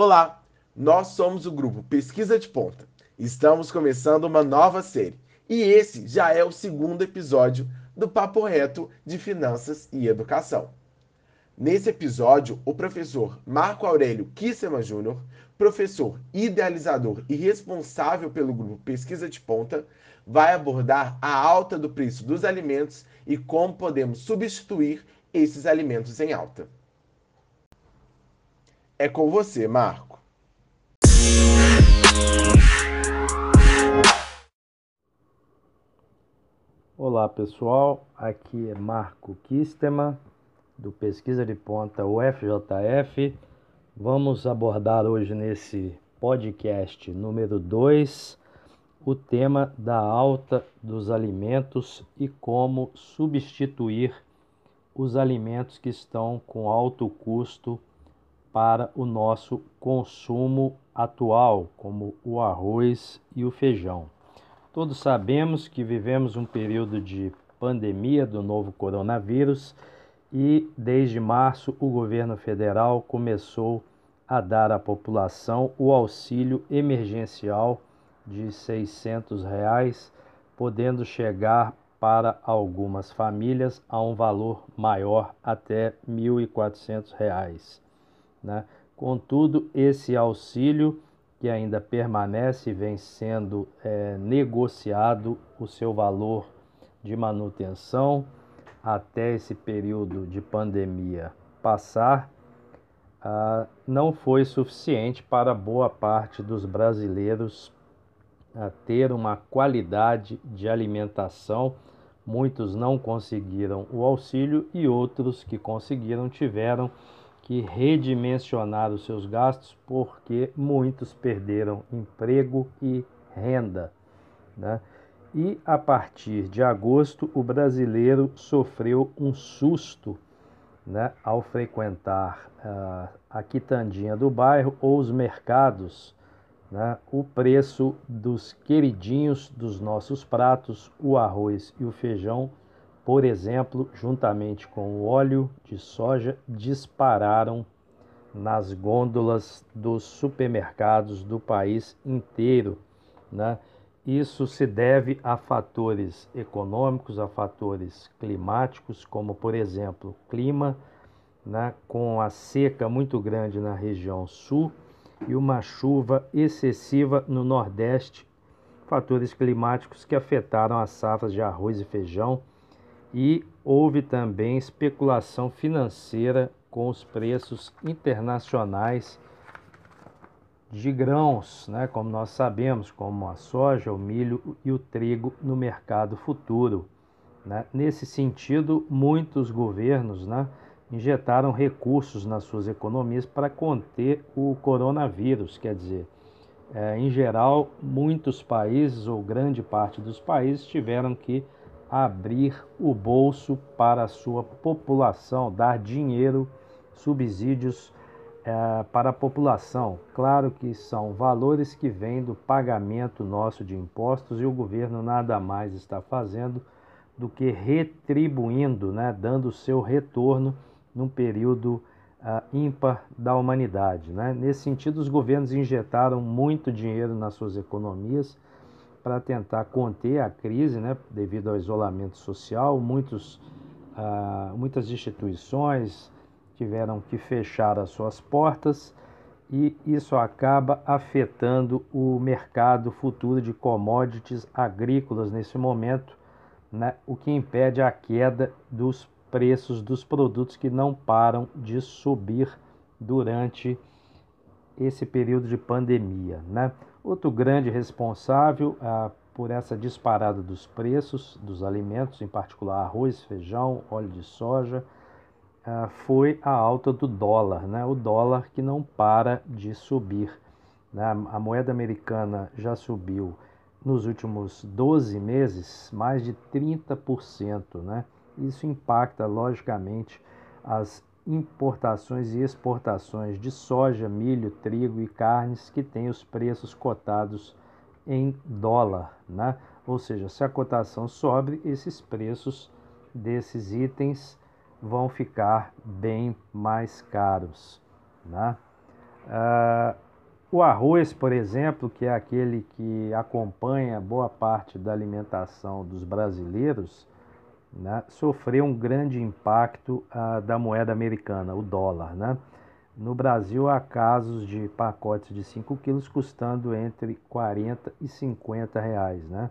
Olá, nós somos o grupo Pesquisa de Ponta. Estamos começando uma nova série e esse já é o segundo episódio do Papo Reto de Finanças e Educação. Nesse episódio, o professor Marco Aurélio Kissema Júnior, professor idealizador e responsável pelo grupo Pesquisa de Ponta, vai abordar a alta do preço dos alimentos e como podemos substituir esses alimentos em alta. É com você, Marco. Olá pessoal, aqui é Marco Kistema do Pesquisa de Ponta UFJF. Vamos abordar hoje nesse podcast número 2 o tema da alta dos alimentos e como substituir os alimentos que estão com alto custo para o nosso consumo atual, como o arroz e o feijão. Todos sabemos que vivemos um período de pandemia do novo coronavírus e desde março o governo federal começou a dar à população o auxílio emergencial de 600 reais, podendo chegar para algumas famílias a um valor maior até R$ 1.400. Né? Contudo, esse auxílio que ainda permanece vem sendo é, negociado o seu valor de manutenção até esse período de pandemia passar, ah, não foi suficiente para boa parte dos brasileiros a ter uma qualidade de alimentação. Muitos não conseguiram o auxílio e outros que conseguiram tiveram que redimensionar os seus gastos porque muitos perderam emprego e renda. Né? E a partir de agosto, o brasileiro sofreu um susto né, ao frequentar uh, a quitandinha do bairro ou os mercados. Né, o preço dos queridinhos dos nossos pratos, o arroz e o feijão, por exemplo, juntamente com o óleo de soja, dispararam nas gôndolas dos supermercados do país inteiro. Né? Isso se deve a fatores econômicos, a fatores climáticos, como, por exemplo, clima, né? com a seca muito grande na região sul e uma chuva excessiva no Nordeste, fatores climáticos que afetaram as safras de arroz e feijão e houve também especulação financeira com os preços internacionais de grãos, né, como nós sabemos, como a soja, o milho e o trigo no mercado futuro. Né? Nesse sentido, muitos governos né, injetaram recursos nas suas economias para conter o coronavírus, quer dizer, é, em geral, muitos países ou grande parte dos países tiveram que abrir o bolso para a sua população, dar dinheiro, subsídios é, para a população. Claro que são valores que vêm do pagamento nosso de impostos e o governo nada mais está fazendo do que retribuindo, né, dando seu retorno num período uh, ímpar da humanidade. Né? Nesse sentido, os governos injetaram muito dinheiro nas suas economias para tentar conter a crise, né, devido ao isolamento social. Muitos, uh, muitas instituições tiveram que fechar as suas portas e isso acaba afetando o mercado futuro de commodities agrícolas nesse momento, né, o que impede a queda dos preços dos produtos que não param de subir durante esse período de pandemia. Né? Outro grande responsável ah, por essa disparada dos preços dos alimentos, em particular arroz, feijão, óleo de soja, ah, foi a alta do dólar, né? o dólar que não para de subir. Né? A moeda americana já subiu nos últimos 12 meses mais de 30%. Né? Isso impacta, logicamente, as importações e exportações de soja, milho, trigo e carnes que têm os preços cotados em dólar, né? Ou seja, se a cotação sobe, esses preços desses itens vão ficar bem mais caros, né? Ah, o arroz, por exemplo, que é aquele que acompanha boa parte da alimentação dos brasileiros, né, sofreu um grande impacto ah, da moeda americana, o dólar. Né? No Brasil, há casos de pacotes de 5 quilos custando entre 40 e 50 reais. Né?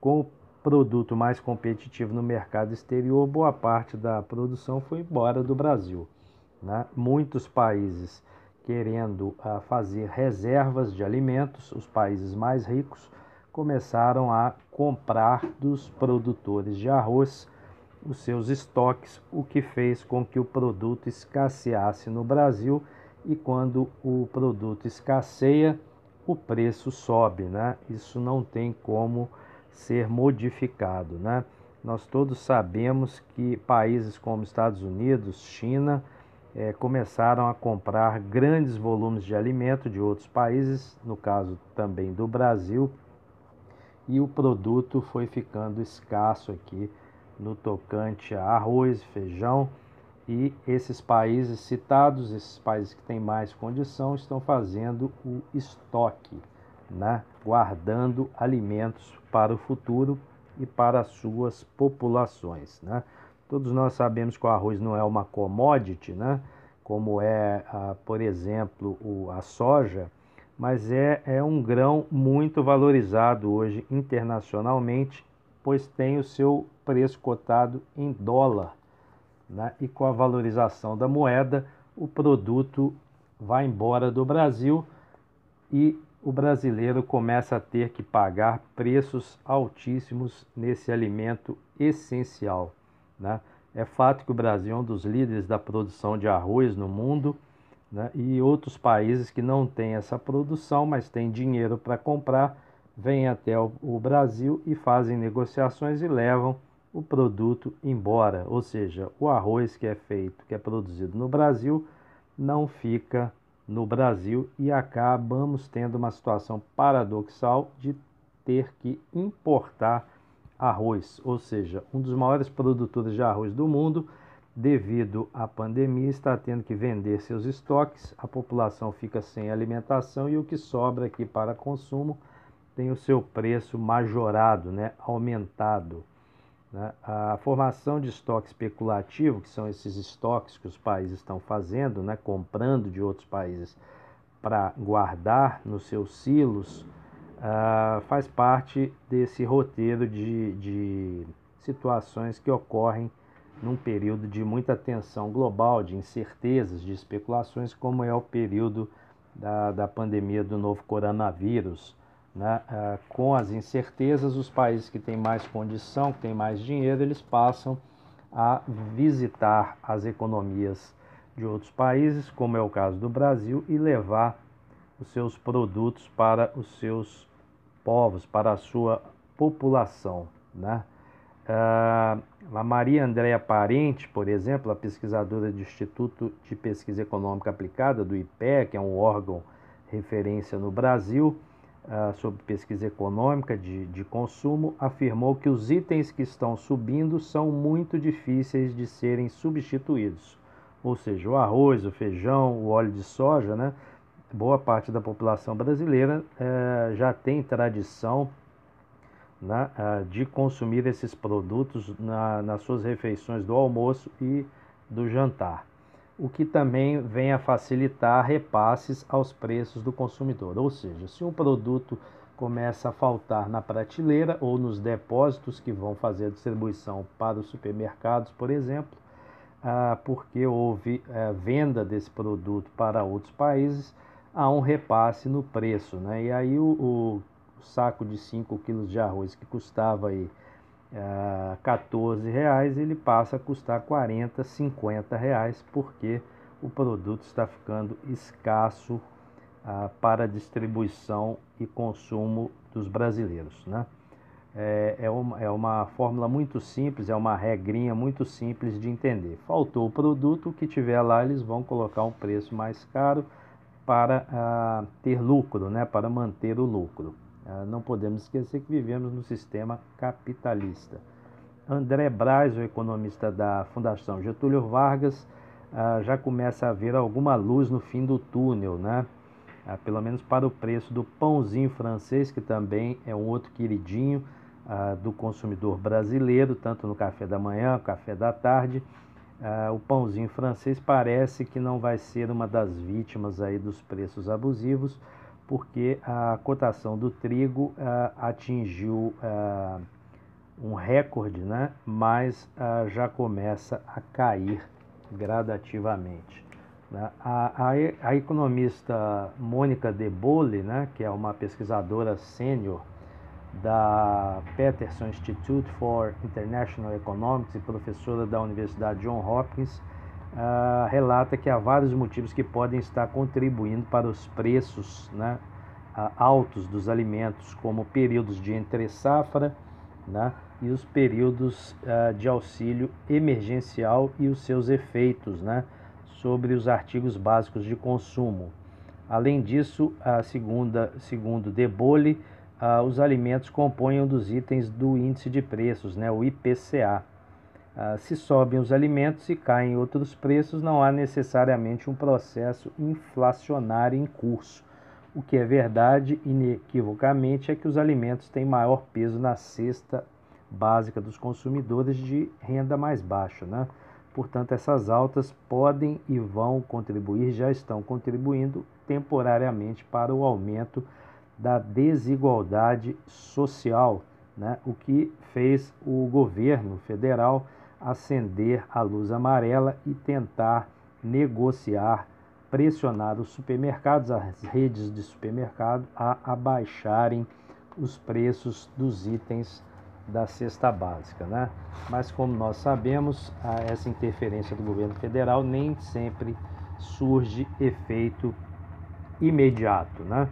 Com o produto mais competitivo no mercado exterior, boa parte da produção foi embora do Brasil. Né? Muitos países querendo uh, fazer reservas de alimentos, os países mais ricos começaram a comprar dos produtores de arroz os seus estoques, o que fez com que o produto escasseasse no Brasil e quando o produto escasseia, o preço sobe, né? Isso não tem como ser modificado, né? Nós todos sabemos que países como Estados Unidos, China, eh, começaram a comprar grandes volumes de alimento de outros países, no caso também do Brasil, e o produto foi ficando escasso aqui no tocante a arroz, feijão, e esses países citados, esses países que têm mais condição, estão fazendo o estoque, né? guardando alimentos para o futuro e para as suas populações. Né? Todos nós sabemos que o arroz não é uma commodity, né? como é, ah, por exemplo, a soja, mas é, é um grão muito valorizado hoje internacionalmente, pois tem o seu preço cotado em dólar. Né? E com a valorização da moeda, o produto vai embora do Brasil e o brasileiro começa a ter que pagar preços altíssimos nesse alimento essencial. Né? É fato que o Brasil é um dos líderes da produção de arroz no mundo né? e outros países que não têm essa produção, mas têm dinheiro para comprar, vêm até o, o Brasil e fazem negociações e levam o produto embora. Ou seja, o arroz que é feito, que é produzido no Brasil, não fica no Brasil e acabamos tendo uma situação paradoxal de ter que importar arroz, ou seja, um dos maiores produtores de arroz do mundo devido à pandemia, está tendo que vender seus estoques, a população fica sem alimentação e o que sobra aqui para consumo tem o seu preço majorado, né, aumentado. Né? A formação de estoque especulativo, que são esses estoques que os países estão fazendo, né, comprando de outros países para guardar nos seus silos, uh, faz parte desse roteiro de, de situações que ocorrem num período de muita tensão global, de incertezas, de especulações, como é o período da, da pandemia do novo coronavírus. Né? Ah, com as incertezas, os países que têm mais condição, que têm mais dinheiro, eles passam a visitar as economias de outros países, como é o caso do Brasil, e levar os seus produtos para os seus povos, para a sua população. Né? Uh, a Maria Andréa Parente, por exemplo, a pesquisadora do Instituto de Pesquisa Econômica Aplicada, do IPE, que é um órgão referência no Brasil uh, sobre pesquisa econômica de, de consumo, afirmou que os itens que estão subindo são muito difíceis de serem substituídos. Ou seja, o arroz, o feijão, o óleo de soja, né? boa parte da população brasileira uh, já tem tradição né, de consumir esses produtos na, nas suas refeições do almoço e do jantar, o que também vem a facilitar repasses aos preços do consumidor. Ou seja, se um produto começa a faltar na prateleira ou nos depósitos que vão fazer a distribuição para os supermercados, por exemplo, ah, porque houve eh, venda desse produto para outros países, há um repasse no preço. Né? E aí o, o o saco de 5 quilos de arroz que custava aí uh, 14 reais, ele passa a custar 40, 50 reais, porque o produto está ficando escasso uh, para distribuição e consumo dos brasileiros. Né? É, é, uma, é uma fórmula muito simples, é uma regrinha muito simples de entender. Faltou o produto, o que tiver lá eles vão colocar um preço mais caro para uh, ter lucro, né? para manter o lucro. Ah, não podemos esquecer que vivemos no sistema capitalista. André Braz, o economista da Fundação Getúlio Vargas, ah, já começa a haver alguma luz no fim do túnel, né? Ah, pelo menos para o preço do pãozinho francês, que também é um outro queridinho do consumidor brasileiro, tanto no café da manhã, café da tarde. O pãozinho francês parece que não vai ser uma das vítimas aí dos preços abusivos, porque a cotação do trigo ah, atingiu ah, um recorde, né? mas ah, já começa a cair gradativamente. Né? A, a, a, economista Mônica De Bolle, né, que é uma pesquisadora sênior da Peterson Institute for International Economics e professora da Universidade John Hopkins, uh, relata que há vários motivos que podem estar contribuindo para os preços né, altos dos alimentos, como períodos de entre-safra né, e os períodos uh, de auxílio emergencial e os seus efeitos, né, sobre os artigos básicos de consumo. Além disso, a segunda, segundo Debole, ah, os alimentos compõem um dos itens do índice de preços, né, o IPCA. Ah, se sobem os alimentos e caem outros preços, não há necessariamente um processo inflacionário em curso. O que é verdade, inequivocamente, é que os alimentos têm maior peso na cesta básica dos consumidores de renda mais baixa. Né? Portanto, essas altas podem e vão contribuir, já estão contribuindo temporariamente para o aumento da desigualdade social, né? o que fez o governo federal acender a luz amarela e tentar negociar, pressionar os supermercados, as redes de supermercado, a abaixarem os preços dos itens da cesta básica, né? Mas como nós sabemos, essa interferência do governo federal nem sempre surge efeito imediato, né?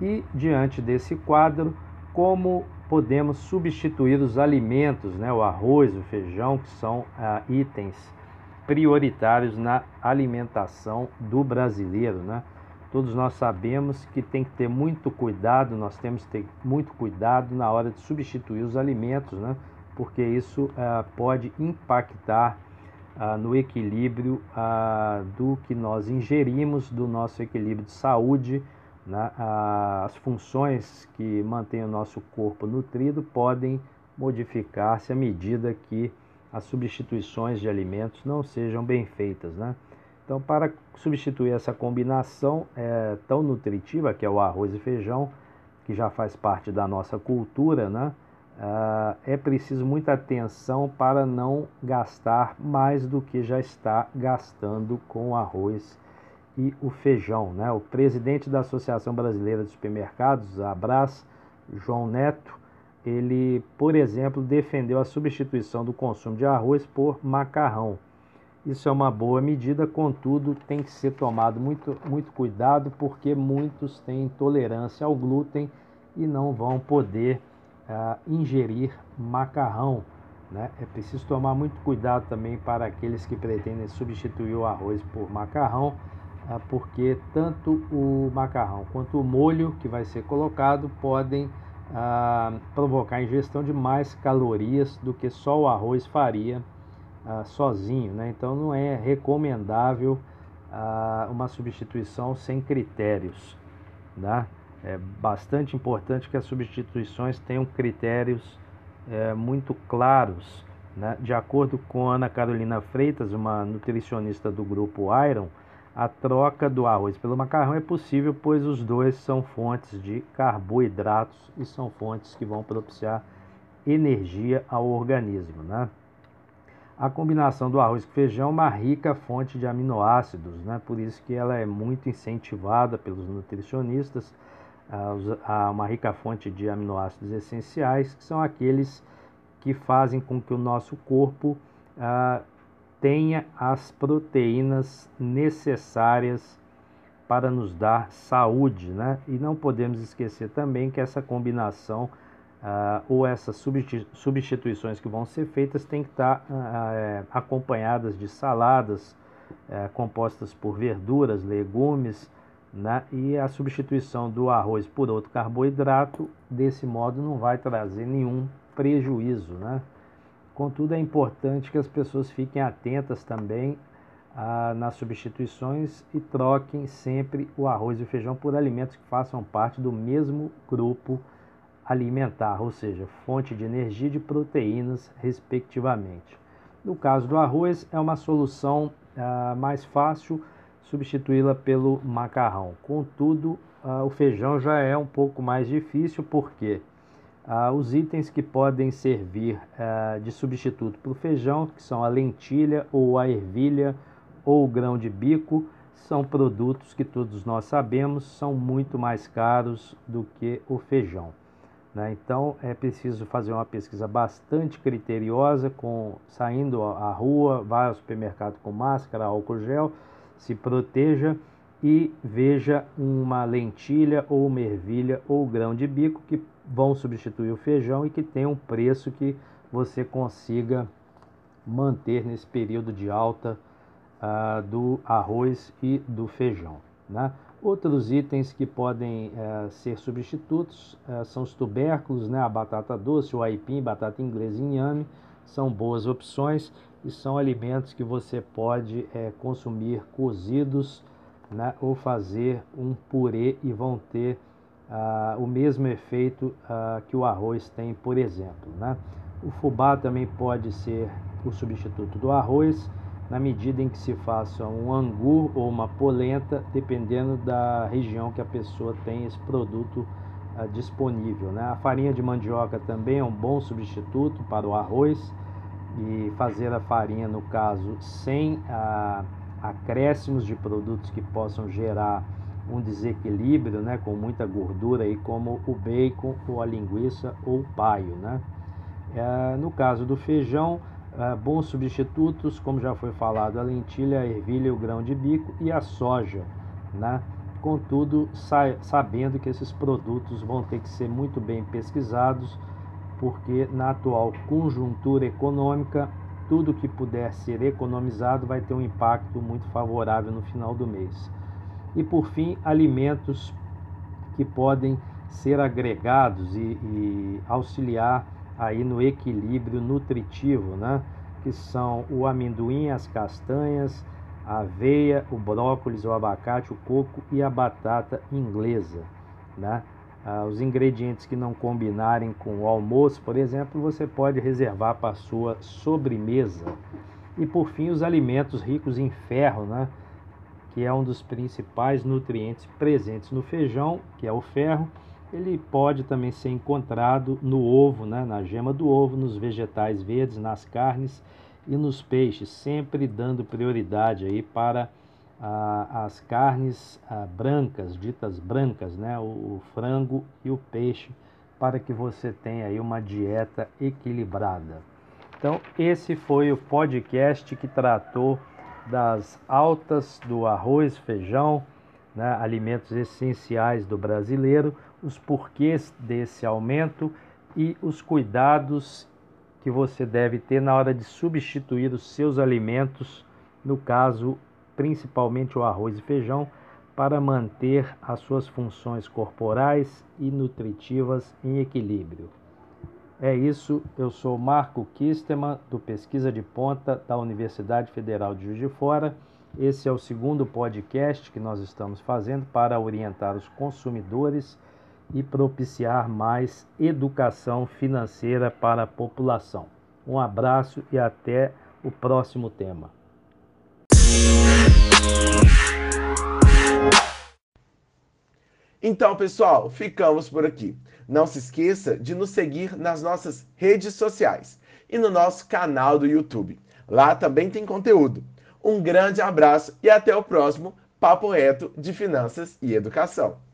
E diante desse quadro, como podemos substituir os alimentos, né? O arroz, o feijão, que são ah, itens prioritários na alimentação do brasileiro, né? Todos nós sabemos que tem que ter muito cuidado, nós temos que ter muito cuidado na hora de substituir os alimentos, né? porque isso ah, pode impactar ah, no equilíbrio do que nós ingerimos, do nosso equilíbrio de saúde. Né? as funções que mantêm o nosso corpo nutrido podem modificar-se à medida que as substituições de alimentos não sejam bem feitas. Né? Então, para substituir essa combinação é, tão nutritiva, que é o arroz e feijão, que já faz parte da nossa cultura, né? Uh, é preciso muita atenção para não gastar mais do que já está gastando com arroz e o feijão. Né? O presidente da Associação Brasileira de Supermercados, a Abras, João Neto, ele, por exemplo, defendeu a substituição do consumo de arroz por macarrão. Isso é uma boa medida, contudo, tem que ser tomado muito, muito cuidado, porque muitos têm intolerância ao glúten e não vão poder uh, ingerir macarrão. Né? É preciso tomar muito cuidado também para aqueles que pretendem substituir o arroz por macarrão, porque tanto o macarrão quanto o molho que vai ser colocado podem uh, provocar ingestão de mais calorias do que só o arroz faria ah, sozinho, né? então não é recomendável ah, uma substituição sem critérios. Né? É bastante importante que as substituições tenham critérios é, muito claros. Né? De acordo com Ana Carolina Freitas, uma nutricionista do grupo Iron, a troca do arroz pelo macarrão é possível, pois os dois são fontes de carboidratos e são fontes que vão propiciar energia ao organismo. Né? A combinação do arroz com feijão é uma rica fonte de aminoácidos, né? por isso que ela é muito incentivada pelos nutricionistas, a uma rica fonte de aminoácidos essenciais, que são aqueles que fazem com que o nosso corpo ah, tenha as proteínas necessárias para nos dar saúde, né? E não podemos esquecer também que essa combinação uh, ou essas substituições que vão ser feitas têm que estar uh, acompanhadas de saladas uh, compostas por verduras, legumes, né? e a substituição do arroz por outro carboidrato, desse modo, não vai trazer nenhum prejuízo. Né? Contudo, é importante que as pessoas fiquem atentas também ah, nas substituições e troquem sempre o arroz e o feijão por alimentos que façam parte do mesmo grupo alimentar, ou seja, fonte de energia e de proteínas, respectivamente. No caso do arroz, é uma solução ah, mais fácil substituí-la pelo macarrão. Contudo, ah, o feijão já é um pouco mais difícil porque ah, os itens que podem servir ah, de substituto para o feijão, que são a lentilha ou a ervilha ou o grão de bico, são produtos que todos nós sabemos são muito mais caros do que o feijão. Né? Então é preciso fazer uma pesquisa bastante criteriosa, com saindo à rua, vá ao supermercado com máscara, álcool gel, se proteja e veja uma lentilha ou uma ervilha ou grão de bico que vão substituir o feijão e que tem um preço que você consiga manter nesse período de alta ah, do arroz e do feijão. Né? Outros itens que podem eh, ser substitutos eh, são os tubérculos, né? a batata doce, o aipim, batata inglesa e inhame, são boas opções e são alimentos que você pode eh, consumir cozidos né? ou fazer um purê e vão ter ah, o mesmo efeito ah, que o arroz tem, por exemplo. Né? O fubá também pode ser o substituto do arroz na medida em que se faça um angu ou uma polenta, dependendo da região que a pessoa tem esse produto uh, disponível. Né? A farinha de mandioca também é um bom substituto para o arroz e fazer a farinha, no caso, sem uh, acréscimos de produtos que possam gerar um desequilíbrio, né, com muita gordura, aí, como o bacon ou a linguiça ou o paio. Né? Uh, no caso do feijão, Uh, bons substitutos, como já foi falado, a lentilha, a ervilha, o grão de bico e a soja, né? Contudo, sabendo que esses produtos vão ter que ser muito bem pesquisados, porque na atual conjuntura econômica, tudo que puder ser economizado vai ter um impacto muito favorável no final do mês. E por fim, alimentos que podem ser agregados e, e auxiliar aí no equilíbrio nutritivo, né? Que são o amendoim, as castanhas, a aveia, o brócolis, o abacate, o coco e a batata inglesa, né? Ah, os ingredientes que não combinarem com o almoço, por exemplo, você pode reservar para a sua sobremesa. E por fim, os alimentos ricos em ferro, né? Que é um dos principais nutrientes presentes no feijão, que é o ferro, ele pode também ser encontrado no ovo, né, na gema do ovo, nos vegetais verdes, nas carnes e nos peixes, sempre dando prioridade aí para ah, as carnes ah, brancas, ditas brancas, né, o, o frango e o peixe, para que você tenha aí uma dieta equilibrada. Então, esse foi o podcast que tratou das altas do arroz, feijão, né, alimentos essenciais do brasileiro os porquês desse aumento e os cuidados que você deve ter na hora de substituir os seus alimentos, no caso, principalmente o arroz e feijão, para manter as suas funções corporais e nutritivas em equilíbrio. É isso, eu sou Marco Kisteman, do Pesquisa de Ponta da Universidade Federal de Juiz de Fora. Esse é o segundo podcast que nós estamos fazendo para orientar os consumidores e propiciar mais educação financeira para a população. Um abraço e até o próximo tema. Então, pessoal, ficamos por aqui. Não se esqueça de nos seguir nas nossas redes sociais e no nosso canal do YouTube. Lá também tem conteúdo. Um grande abraço e até o próximo Papo Reto de Finanças e Educação.